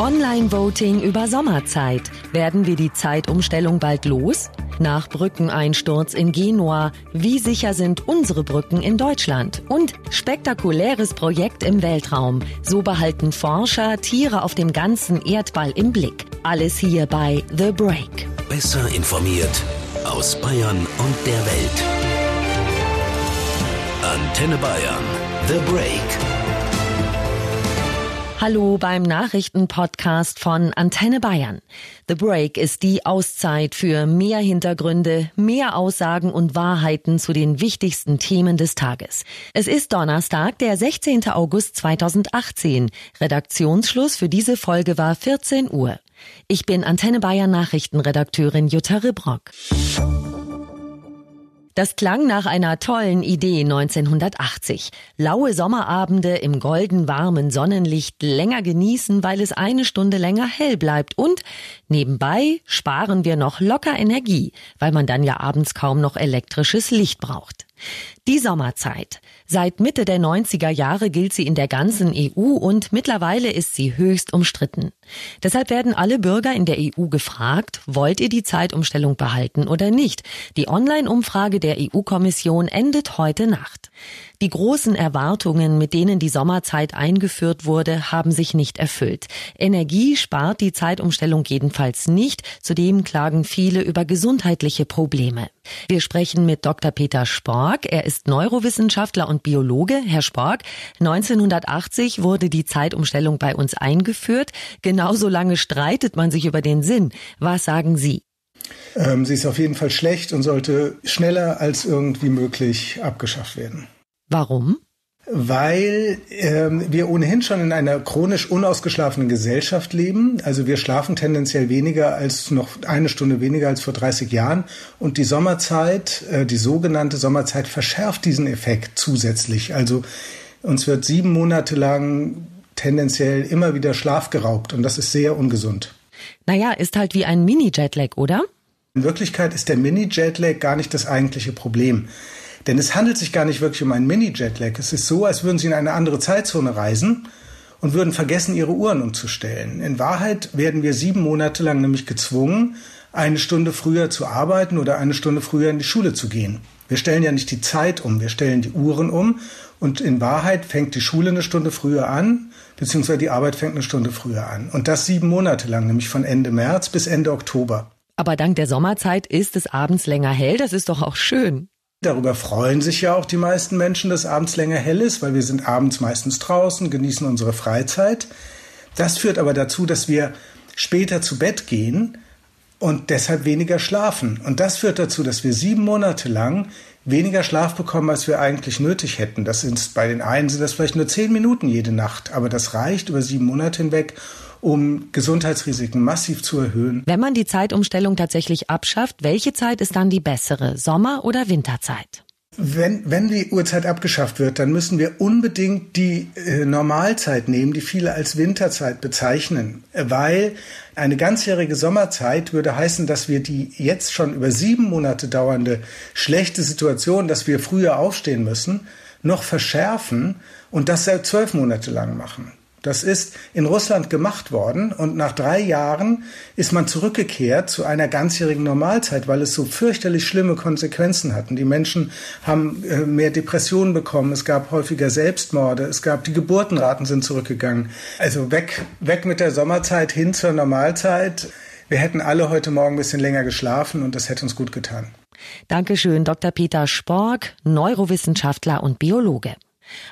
Online-Voting über Sommerzeit. Werden wir die Zeitumstellung bald los? Nach Brückeneinsturz in Genua. Wie sicher sind unsere Brücken in Deutschland? Und spektakuläres Projekt im Weltraum. So behalten Forscher Tiere auf dem ganzen Erdball im Blick. Alles hier bei The Break. Besser informiert aus Bayern und der Welt. Antenne Bayern. The Break. Hallo beim Nachrichtenpodcast von Antenne Bayern. The Break ist die Auszeit für mehr Hintergründe, mehr Aussagen und Wahrheiten zu den wichtigsten Themen des Tages. Es ist Donnerstag, der 16. August 2018. Redaktionsschluss für diese Folge war 14 Uhr. Ich bin Antenne Bayern Nachrichtenredakteurin Jutta Ribrock. Das klang nach einer tollen Idee 1980. Laue Sommerabende im golden warmen Sonnenlicht länger genießen, weil es eine Stunde länger hell bleibt und nebenbei sparen wir noch locker Energie, weil man dann ja abends kaum noch elektrisches Licht braucht. Die Sommerzeit. Seit Mitte der 90er Jahre gilt sie in der ganzen EU und mittlerweile ist sie höchst umstritten. Deshalb werden alle Bürger in der EU gefragt, wollt ihr die Zeitumstellung behalten oder nicht? Die Online-Umfrage der EU-Kommission endet heute Nacht. Die großen Erwartungen, mit denen die Sommerzeit eingeführt wurde, haben sich nicht erfüllt. Energie spart die Zeitumstellung jedenfalls nicht. Zudem klagen viele über gesundheitliche Probleme. Wir sprechen mit Dr. Peter Spork. Er ist Neurowissenschaftler und Biologe. Herr Spork, 1980 wurde die Zeitumstellung bei uns eingeführt. Genauso lange streitet man sich über den Sinn. Was sagen Sie? Ähm, sie ist auf jeden Fall schlecht und sollte schneller als irgendwie möglich abgeschafft werden. Warum? Weil ähm, wir ohnehin schon in einer chronisch unausgeschlafenen Gesellschaft leben. Also wir schlafen tendenziell weniger als noch eine Stunde weniger als vor 30 Jahren. Und die Sommerzeit, äh, die sogenannte Sommerzeit, verschärft diesen Effekt zusätzlich. Also uns wird sieben Monate lang tendenziell immer wieder Schlaf geraubt und das ist sehr ungesund. Naja, ist halt wie ein Mini-Jetlag, oder? In Wirklichkeit ist der Mini-Jetlag gar nicht das eigentliche Problem. Denn es handelt sich gar nicht wirklich um einen Mini-Jetlag. Es ist so, als würden Sie in eine andere Zeitzone reisen und würden vergessen, Ihre Uhren umzustellen. In Wahrheit werden wir sieben Monate lang nämlich gezwungen, eine Stunde früher zu arbeiten oder eine Stunde früher in die Schule zu gehen. Wir stellen ja nicht die Zeit um, wir stellen die Uhren um und in Wahrheit fängt die Schule eine Stunde früher an, beziehungsweise die Arbeit fängt eine Stunde früher an. Und das sieben Monate lang, nämlich von Ende März bis Ende Oktober. Aber dank der Sommerzeit ist es abends länger hell, das ist doch auch schön. Darüber freuen sich ja auch die meisten Menschen, dass abends länger hell ist, weil wir sind abends meistens draußen, genießen unsere Freizeit. Das führt aber dazu, dass wir später zu Bett gehen und deshalb weniger schlafen. Und das führt dazu, dass wir sieben Monate lang weniger Schlaf bekommen, als wir eigentlich nötig hätten. Das sind bei den einen sind das vielleicht nur zehn Minuten jede Nacht, aber das reicht über sieben Monate hinweg, um Gesundheitsrisiken massiv zu erhöhen. Wenn man die Zeitumstellung tatsächlich abschafft, welche Zeit ist dann die bessere, Sommer- oder Winterzeit? Wenn, wenn die Uhrzeit abgeschafft wird, dann müssen wir unbedingt die äh, Normalzeit nehmen, die viele als Winterzeit bezeichnen, weil eine ganzjährige Sommerzeit würde heißen, dass wir die jetzt schon über sieben Monate dauernde schlechte Situation, dass wir früher aufstehen müssen, noch verschärfen und das zwölf Monate lang machen. Das ist in Russland gemacht worden und nach drei Jahren ist man zurückgekehrt zu einer ganzjährigen Normalzeit, weil es so fürchterlich schlimme Konsequenzen hatten. Die Menschen haben äh, mehr Depressionen bekommen, es gab häufiger Selbstmorde, es gab die Geburtenraten sind zurückgegangen. Also weg, weg mit der Sommerzeit hin zur Normalzeit. Wir hätten alle heute Morgen ein bisschen länger geschlafen und das hätte uns gut getan. Dankeschön, Dr. Peter Spork, Neurowissenschaftler und Biologe.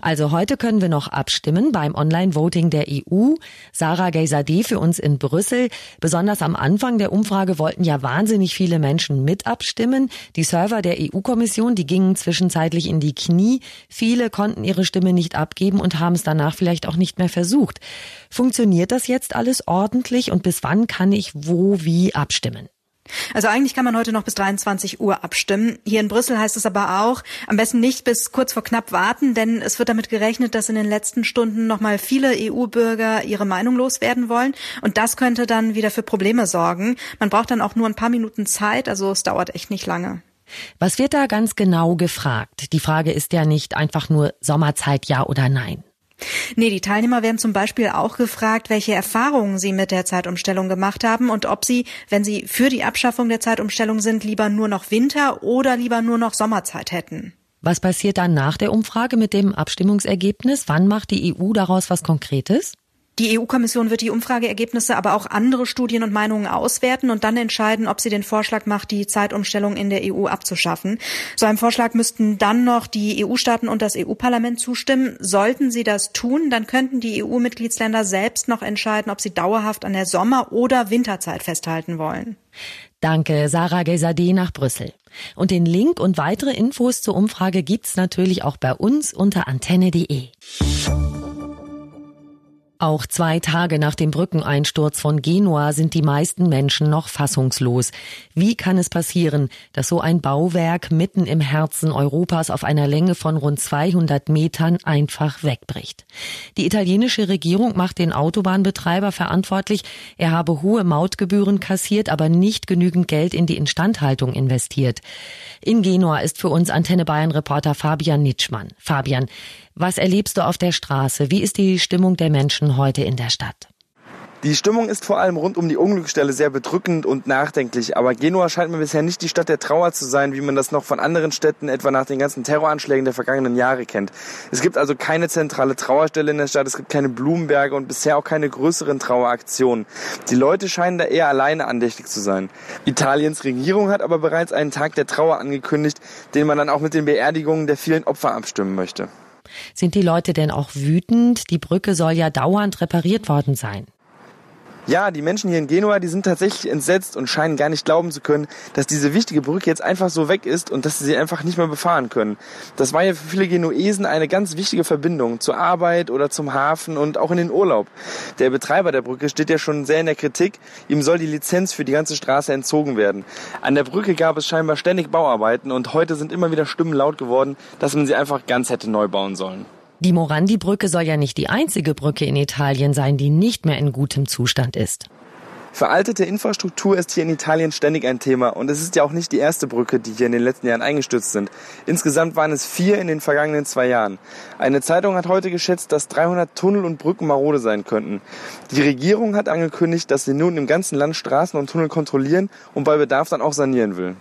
Also heute können wir noch abstimmen beim Online-Voting der EU. Sarah Geysadeh für uns in Brüssel. Besonders am Anfang der Umfrage wollten ja wahnsinnig viele Menschen mit abstimmen. Die Server der EU-Kommission, die gingen zwischenzeitlich in die Knie. Viele konnten ihre Stimme nicht abgeben und haben es danach vielleicht auch nicht mehr versucht. Funktioniert das jetzt alles ordentlich und bis wann kann ich wo wie abstimmen? Also eigentlich kann man heute noch bis 23 Uhr abstimmen. Hier in Brüssel heißt es aber auch, am besten nicht bis kurz vor knapp warten, denn es wird damit gerechnet, dass in den letzten Stunden nochmal viele EU-Bürger ihre Meinung loswerden wollen. Und das könnte dann wieder für Probleme sorgen. Man braucht dann auch nur ein paar Minuten Zeit, also es dauert echt nicht lange. Was wird da ganz genau gefragt? Die Frage ist ja nicht einfach nur Sommerzeit ja oder nein. Nee, die Teilnehmer werden zum Beispiel auch gefragt, welche Erfahrungen sie mit der Zeitumstellung gemacht haben und ob sie, wenn sie für die Abschaffung der Zeitumstellung sind, lieber nur noch Winter oder lieber nur noch Sommerzeit hätten. Was passiert dann nach der Umfrage mit dem Abstimmungsergebnis? Wann macht die EU daraus was Konkretes? Die EU-Kommission wird die Umfrageergebnisse, aber auch andere Studien und Meinungen auswerten und dann entscheiden, ob sie den Vorschlag macht, die Zeitumstellung in der EU abzuschaffen. So einem Vorschlag müssten dann noch die EU-Staaten und das EU-Parlament zustimmen. Sollten sie das tun, dann könnten die EU-Mitgliedsländer selbst noch entscheiden, ob sie dauerhaft an der Sommer- oder Winterzeit festhalten wollen. Danke, Sarah Gesadeh nach Brüssel. Und den Link und weitere Infos zur Umfrage gibt's natürlich auch bei uns unter antenne.de. Auch zwei Tage nach dem Brückeneinsturz von Genua sind die meisten Menschen noch fassungslos. Wie kann es passieren, dass so ein Bauwerk mitten im Herzen Europas auf einer Länge von rund 200 Metern einfach wegbricht? Die italienische Regierung macht den Autobahnbetreiber verantwortlich, er habe hohe Mautgebühren kassiert, aber nicht genügend Geld in die Instandhaltung investiert. In Genua ist für uns Antenne Bayern Reporter Fabian Nitschmann. Fabian, was erlebst du auf der Straße? Wie ist die Stimmung der Menschen heute in der Stadt? Die Stimmung ist vor allem rund um die Unglücksstelle sehr bedrückend und nachdenklich. Aber Genua scheint mir bisher nicht die Stadt der Trauer zu sein, wie man das noch von anderen Städten etwa nach den ganzen Terroranschlägen der vergangenen Jahre kennt. Es gibt also keine zentrale Trauerstelle in der Stadt, es gibt keine Blumenberge und bisher auch keine größeren Traueraktionen. Die Leute scheinen da eher alleine andächtig zu sein. Italiens Regierung hat aber bereits einen Tag der Trauer angekündigt, den man dann auch mit den Beerdigungen der vielen Opfer abstimmen möchte. Sind die Leute denn auch wütend? Die Brücke soll ja dauernd repariert worden sein. Ja, die Menschen hier in Genua, die sind tatsächlich entsetzt und scheinen gar nicht glauben zu können, dass diese wichtige Brücke jetzt einfach so weg ist und dass sie sie einfach nicht mehr befahren können. Das war ja für viele Genuesen eine ganz wichtige Verbindung zur Arbeit oder zum Hafen und auch in den Urlaub. Der Betreiber der Brücke steht ja schon sehr in der Kritik. Ihm soll die Lizenz für die ganze Straße entzogen werden. An der Brücke gab es scheinbar ständig Bauarbeiten und heute sind immer wieder Stimmen laut geworden, dass man sie einfach ganz hätte neu bauen sollen. Die Morandi-Brücke soll ja nicht die einzige Brücke in Italien sein, die nicht mehr in gutem Zustand ist. Veraltete Infrastruktur ist hier in Italien ständig ein Thema und es ist ja auch nicht die erste Brücke, die hier in den letzten Jahren eingestürzt sind. Insgesamt waren es vier in den vergangenen zwei Jahren. Eine Zeitung hat heute geschätzt, dass 300 Tunnel und Brücken marode sein könnten. Die Regierung hat angekündigt, dass sie nun im ganzen Land Straßen und Tunnel kontrollieren und bei Bedarf dann auch sanieren will.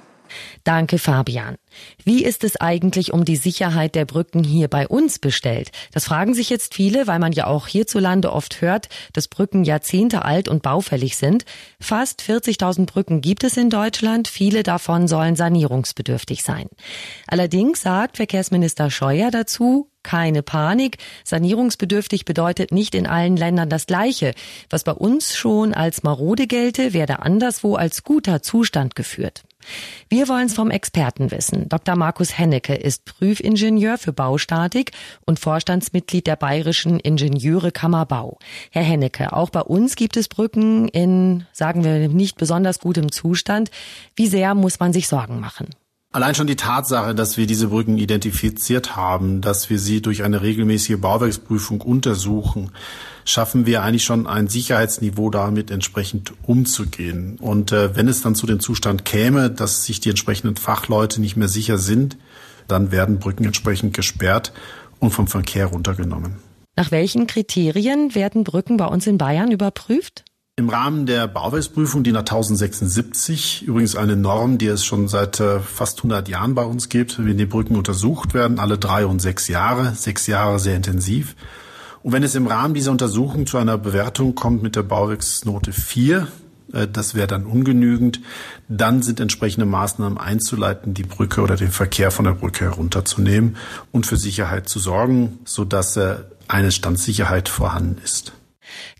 Danke, Fabian. Wie ist es eigentlich um die Sicherheit der Brücken hier bei uns bestellt? Das fragen sich jetzt viele, weil man ja auch hierzulande oft hört, dass Brücken Jahrzehnte alt und baufällig sind. Fast 40.000 Brücken gibt es in Deutschland. Viele davon sollen sanierungsbedürftig sein. Allerdings sagt Verkehrsminister Scheuer dazu, keine Panik. Sanierungsbedürftig bedeutet nicht in allen Ländern das Gleiche. Was bei uns schon als marode gelte, werde anderswo als guter Zustand geführt. Wir wollen es vom Experten wissen. Dr. Markus Hennecke ist Prüfingenieur für Baustatik und Vorstandsmitglied der Bayerischen Ingenieurekammer Bau. Herr Hennecke, auch bei uns gibt es Brücken in, sagen wir, nicht besonders gutem Zustand. Wie sehr muss man sich Sorgen machen? Allein schon die Tatsache, dass wir diese Brücken identifiziert haben, dass wir sie durch eine regelmäßige Bauwerksprüfung untersuchen, schaffen wir eigentlich schon ein Sicherheitsniveau damit entsprechend umzugehen. Und äh, wenn es dann zu dem Zustand käme, dass sich die entsprechenden Fachleute nicht mehr sicher sind, dann werden Brücken entsprechend gesperrt und vom Verkehr runtergenommen. Nach welchen Kriterien werden Brücken bei uns in Bayern überprüft? Im Rahmen der Bauwerksprüfung die nach 1076, übrigens eine Norm, die es schon seit äh, fast 100 Jahren bei uns gibt, wenn die Brücken untersucht werden, alle drei und sechs Jahre, sechs Jahre sehr intensiv. Und wenn es im Rahmen dieser Untersuchung zu einer Bewertung kommt mit der Bauwerksnote 4, äh, das wäre dann ungenügend, dann sind entsprechende Maßnahmen einzuleiten, die Brücke oder den Verkehr von der Brücke herunterzunehmen und für Sicherheit zu sorgen, sodass äh, eine Standsicherheit vorhanden ist.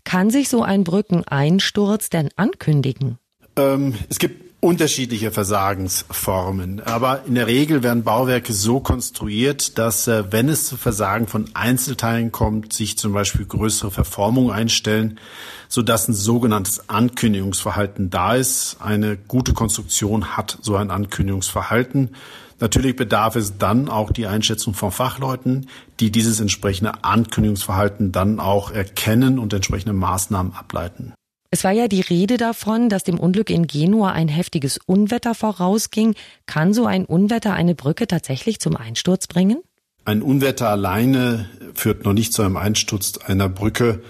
Kann sich so ein Brückeneinsturz denn ankündigen? Ähm, es gibt unterschiedliche Versagensformen. Aber in der Regel werden Bauwerke so konstruiert, dass äh, wenn es zu Versagen von Einzelteilen kommt, sich zum Beispiel größere Verformungen einstellen, sodass ein sogenanntes Ankündigungsverhalten da ist. Eine gute Konstruktion hat so ein Ankündigungsverhalten. Natürlich bedarf es dann auch die Einschätzung von Fachleuten, die dieses entsprechende Ankündigungsverhalten dann auch erkennen und entsprechende Maßnahmen ableiten. Es war ja die Rede davon, dass dem Unglück in Genua ein heftiges Unwetter vorausging. Kann so ein Unwetter eine Brücke tatsächlich zum Einsturz bringen? Ein Unwetter alleine führt noch nicht zu einem Einsturz einer Brücke.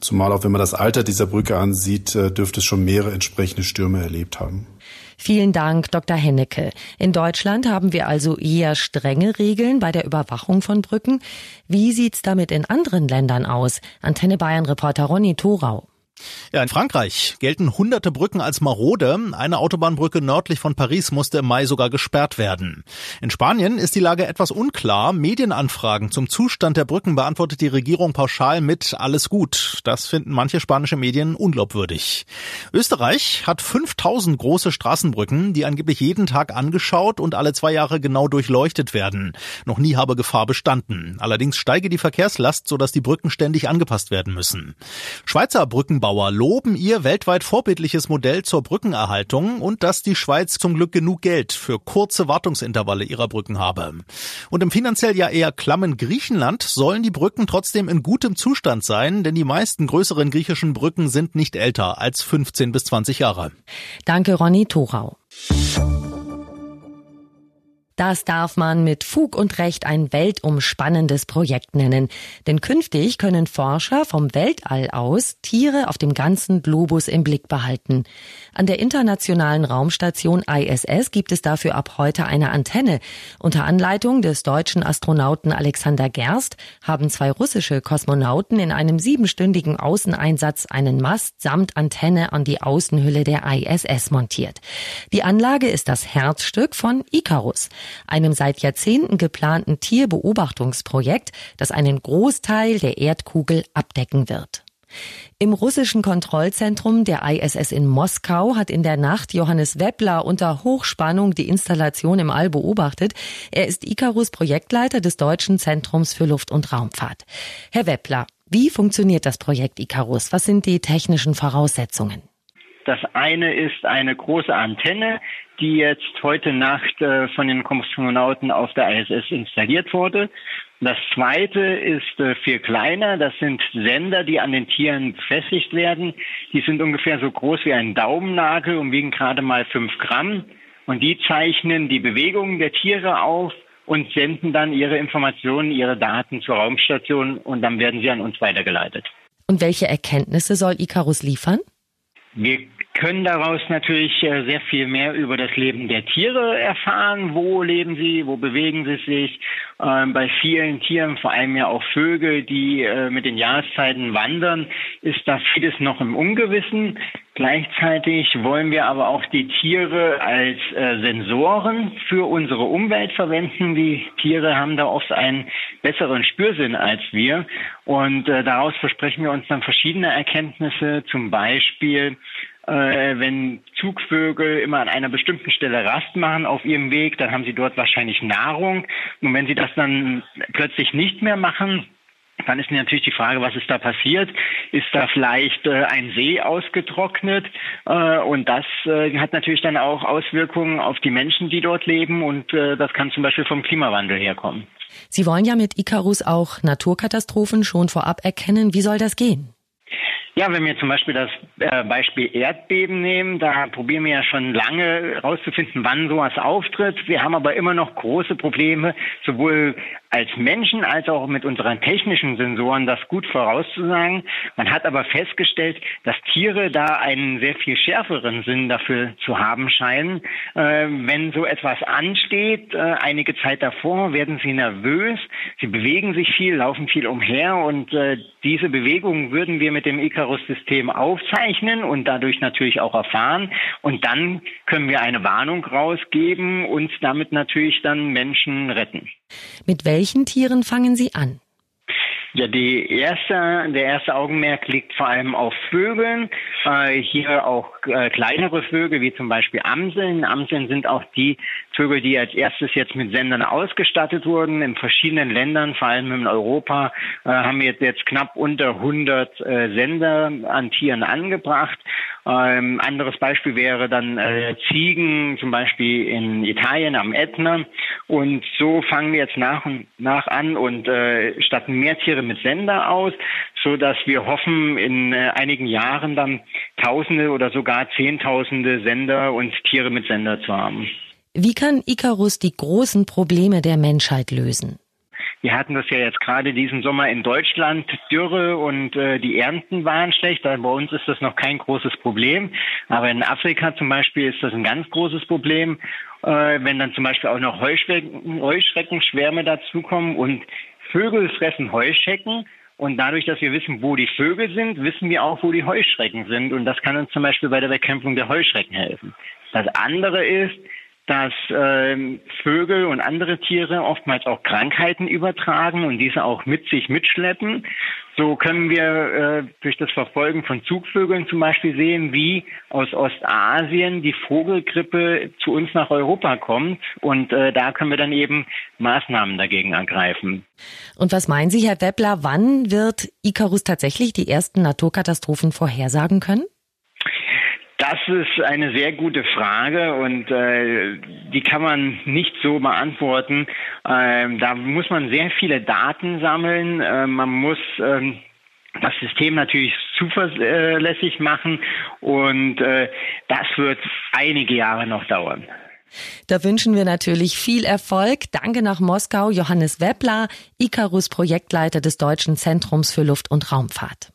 Zumal auch wenn man das Alter dieser Brücke ansieht, äh, dürfte es schon mehrere entsprechende Stürme erlebt haben. Vielen Dank, Dr. Hennecke. In Deutschland haben wir also eher strenge Regeln bei der Überwachung von Brücken. Wie sieht's damit in anderen Ländern aus? Antenne Bayern Reporter Ronny Thorau. Ja, in Frankreich gelten hunderte Brücken als marode. Eine Autobahnbrücke nördlich von Paris musste im Mai sogar gesperrt werden. In Spanien ist die Lage etwas unklar. Medienanfragen zum Zustand der Brücken beantwortet die Regierung pauschal mit alles gut. Das finden manche spanische Medien unglaubwürdig. Österreich hat 5000 große Straßenbrücken, die angeblich jeden Tag angeschaut und alle zwei Jahre genau durchleuchtet werden. Noch nie habe Gefahr bestanden. Allerdings steige die Verkehrslast, sodass die Brücken ständig angepasst werden müssen. Schweizer Brückenbau Brückenbauer loben ihr weltweit vorbildliches Modell zur Brückenerhaltung und dass die Schweiz zum Glück genug Geld für kurze Wartungsintervalle ihrer Brücken habe. Und im finanziell ja eher klammen Griechenland sollen die Brücken trotzdem in gutem Zustand sein, denn die meisten größeren griechischen Brücken sind nicht älter als 15 bis 20 Jahre. Danke, Ronny Thorau. Das darf man mit Fug und Recht ein weltumspannendes Projekt nennen. Denn künftig können Forscher vom Weltall aus Tiere auf dem ganzen Globus im Blick behalten. An der internationalen Raumstation ISS gibt es dafür ab heute eine Antenne. Unter Anleitung des deutschen Astronauten Alexander Gerst haben zwei russische Kosmonauten in einem siebenstündigen Außeneinsatz einen Mast samt Antenne an die Außenhülle der ISS montiert. Die Anlage ist das Herzstück von Icarus einem seit Jahrzehnten geplanten Tierbeobachtungsprojekt, das einen Großteil der Erdkugel abdecken wird. Im russischen Kontrollzentrum der ISS in Moskau hat in der Nacht Johannes Webler unter Hochspannung die Installation im All beobachtet. Er ist Icarus Projektleiter des Deutschen Zentrums für Luft- und Raumfahrt. Herr Webler, wie funktioniert das Projekt Icarus? Was sind die technischen Voraussetzungen? Das eine ist eine große Antenne, die jetzt heute Nacht äh, von den Kosmonauten auf der ISS installiert wurde. Das zweite ist äh, viel kleiner. Das sind Sender, die an den Tieren befestigt werden. Die sind ungefähr so groß wie ein Daumennagel und wiegen gerade mal fünf Gramm. Und die zeichnen die Bewegungen der Tiere auf und senden dann ihre Informationen, ihre Daten zur Raumstation und dann werden sie an uns weitergeleitet. Und welche Erkenntnisse soll Icarus liefern? Wir können daraus natürlich äh, sehr viel mehr über das Leben der Tiere erfahren. Wo leben sie? Wo bewegen sie sich? Ähm, bei vielen Tieren, vor allem ja auch Vögel, die äh, mit den Jahreszeiten wandern, ist da vieles noch im Ungewissen. Gleichzeitig wollen wir aber auch die Tiere als äh, Sensoren für unsere Umwelt verwenden. Die Tiere haben da oft einen besseren Spürsinn als wir. Und daraus versprechen wir uns dann verschiedene Erkenntnisse, zum Beispiel, äh, wenn Zugvögel immer an einer bestimmten Stelle Rast machen auf ihrem Weg, dann haben sie dort wahrscheinlich Nahrung. Und wenn sie das dann plötzlich nicht mehr machen, dann ist natürlich die Frage, was ist da passiert? Ist da vielleicht äh, ein See ausgetrocknet? Äh, und das äh, hat natürlich dann auch Auswirkungen auf die Menschen, die dort leben. Und äh, das kann zum Beispiel vom Klimawandel herkommen. Sie wollen ja mit Icarus auch Naturkatastrophen schon vorab erkennen. Wie soll das gehen? Ja, wenn wir zum Beispiel das äh, Beispiel Erdbeben nehmen, da probieren wir ja schon lange herauszufinden, wann sowas auftritt. Wir haben aber immer noch große Probleme, sowohl als Menschen als auch mit unseren technischen Sensoren das gut vorauszusagen. Man hat aber festgestellt, dass Tiere da einen sehr viel schärferen Sinn dafür zu haben scheinen. Äh, wenn so etwas ansteht, äh, einige Zeit davor, werden sie nervös, sie bewegen sich viel, laufen viel umher und äh, diese Bewegungen würden wir mit dem Icarus-System aufzeichnen und dadurch natürlich auch erfahren. Und dann können wir eine Warnung rausgeben und damit natürlich dann Menschen retten. Mit welchen Tieren fangen Sie an? Ja, die erste, der erste Augenmerk liegt vor allem auf Vögeln. Äh, hier auch äh, kleinere Vögel, wie zum Beispiel Amseln. Amseln sind auch die Vögel, die als erstes jetzt mit Sendern ausgestattet wurden. In verschiedenen Ländern, vor allem in Europa, äh, haben wir jetzt knapp unter 100 äh, Sender an Tieren angebracht. Ähm, anderes Beispiel wäre dann äh, Ziegen, zum Beispiel in Italien am Ätna. Und so fangen wir jetzt nach und nach an und äh, statten mehr Tiere mit Sender aus, so dass wir hoffen, in äh, einigen Jahren dann Tausende oder sogar Zehntausende Sender und Tiere mit Sender zu haben. Wie kann Icarus die großen Probleme der Menschheit lösen? Wir hatten das ja jetzt gerade diesen Sommer in Deutschland, Dürre und äh, die Ernten waren schlecht. Bei uns ist das noch kein großes Problem. Aber in Afrika zum Beispiel ist das ein ganz großes Problem. Äh, wenn dann zum Beispiel auch noch Heuschrecken, Heuschreckenschwärme dazukommen und Vögel fressen Heuschecken und dadurch, dass wir wissen, wo die Vögel sind, wissen wir auch, wo die Heuschrecken sind. Und das kann uns zum Beispiel bei der Bekämpfung der Heuschrecken helfen. Das andere ist, dass äh, Vögel und andere Tiere oftmals auch Krankheiten übertragen und diese auch mit sich mitschleppen. So können wir äh, durch das Verfolgen von Zugvögeln zum Beispiel sehen, wie aus Ostasien die Vogelgrippe zu uns nach Europa kommt. Und äh, da können wir dann eben Maßnahmen dagegen ergreifen. Und was meinen Sie, Herr Weppler, wann wird Icarus tatsächlich die ersten Naturkatastrophen vorhersagen können? Das ist eine sehr gute Frage und äh, die kann man nicht so beantworten. Ähm, da muss man sehr viele Daten sammeln. Äh, man muss ähm, das System natürlich zuverlässig machen und äh, das wird einige Jahre noch dauern. Da wünschen wir natürlich viel Erfolg. Danke nach Moskau, Johannes Weppler, Icarus Projektleiter des Deutschen Zentrums für Luft- und Raumfahrt.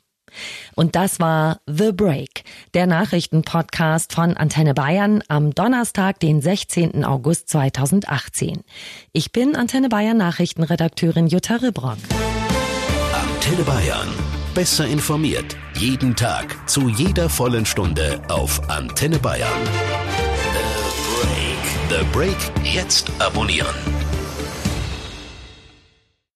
Und das war The Break, der Nachrichtenpodcast von Antenne Bayern am Donnerstag, den 16. August 2018. Ich bin Antenne Bayern Nachrichtenredakteurin Jutta Ribrock. Antenne Bayern. Besser informiert. Jeden Tag. Zu jeder vollen Stunde auf Antenne Bayern. The Break. The Break. Jetzt abonnieren.